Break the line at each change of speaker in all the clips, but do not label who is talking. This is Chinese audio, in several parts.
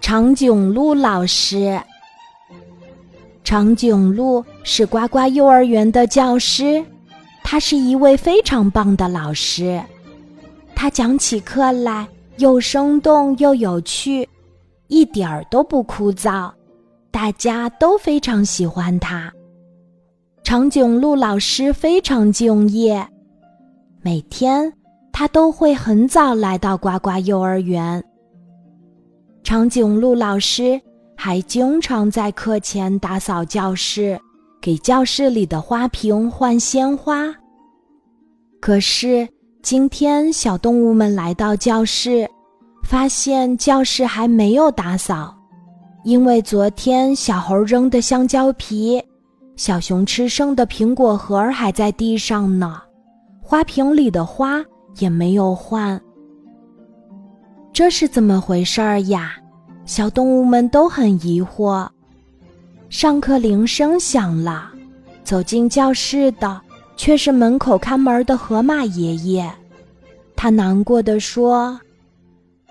长颈鹿老师。长颈鹿是呱呱幼儿园的教师，他是一位非常棒的老师。他讲起课来又生动又有趣，一点儿都不枯燥，大家都非常喜欢他。长颈鹿老师非常敬业，每天他都会很早来到呱呱幼儿园。长颈鹿老师还经常在课前打扫教室，给教室里的花瓶换鲜花。可是今天，小动物们来到教室，发现教室还没有打扫，因为昨天小猴扔的香蕉皮，小熊吃剩的苹果核还在地上呢，花瓶里的花也没有换。这是怎么回事儿呀？小动物们都很疑惑。上课铃声响了，走进教室的却是门口看门的河马爷爷。他难过的说：“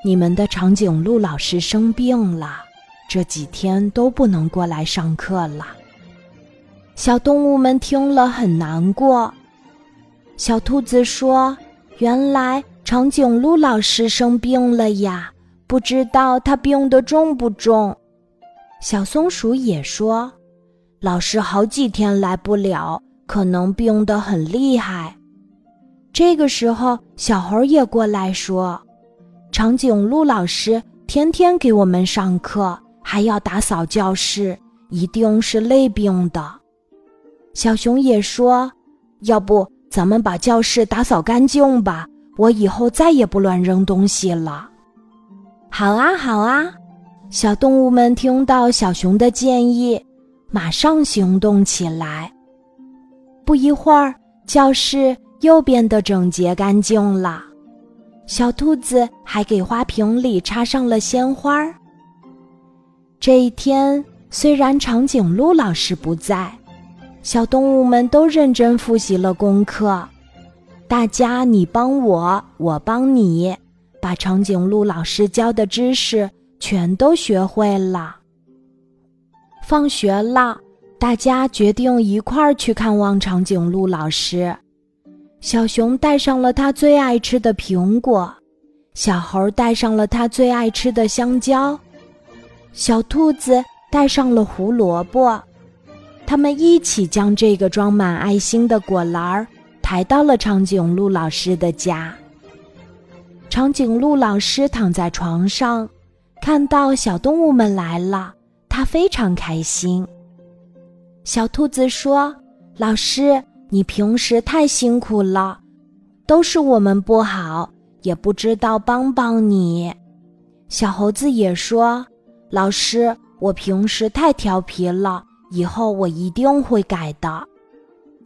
你们的长颈鹿老师生病了，这几天都不能过来上课了。”小动物们听了很难过。小兔子说：“原来……”长颈鹿老师生病了呀，不知道他病得重不重。小松鼠也说，老师好几天来不了，可能病得很厉害。这个时候，小猴也过来说，长颈鹿老师天天给我们上课，还要打扫教室，一定是累病的。小熊也说，要不咱们把教室打扫干净吧。我以后再也不乱扔东西了。好啊，好啊！小动物们听到小熊的建议，马上行动起来。不一会儿，教室又变得整洁干净了。小兔子还给花瓶里插上了鲜花。这一天，虽然长颈鹿老师不在，小动物们都认真复习了功课。大家你帮我，我帮你，把长颈鹿老师教的知识全都学会了。放学了，大家决定一块儿去看望长颈鹿老师。小熊带上了他最爱吃的苹果，小猴带上了他最爱吃的香蕉，小兔子带上了胡萝卜。他们一起将这个装满爱心的果篮儿。抬到了长颈鹿老师的家。长颈鹿老师躺在床上，看到小动物们来了，他非常开心。小兔子说：“老师，你平时太辛苦了，都是我们不好，也不知道帮帮你。”小猴子也说：“老师，我平时太调皮了，以后我一定会改的。”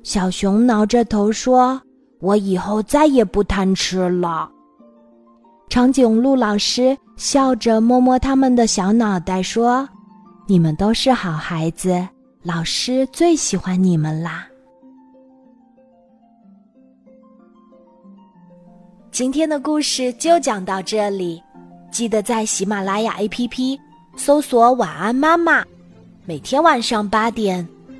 小熊挠着头说：“我以后再也不贪吃了。”长颈鹿老师笑着摸摸他们的小脑袋说：“你们都是好孩子，老师最喜欢你们啦。”今天的故事就讲到这里，记得在喜马拉雅 APP 搜索“晚安妈妈”，每天晚上八点。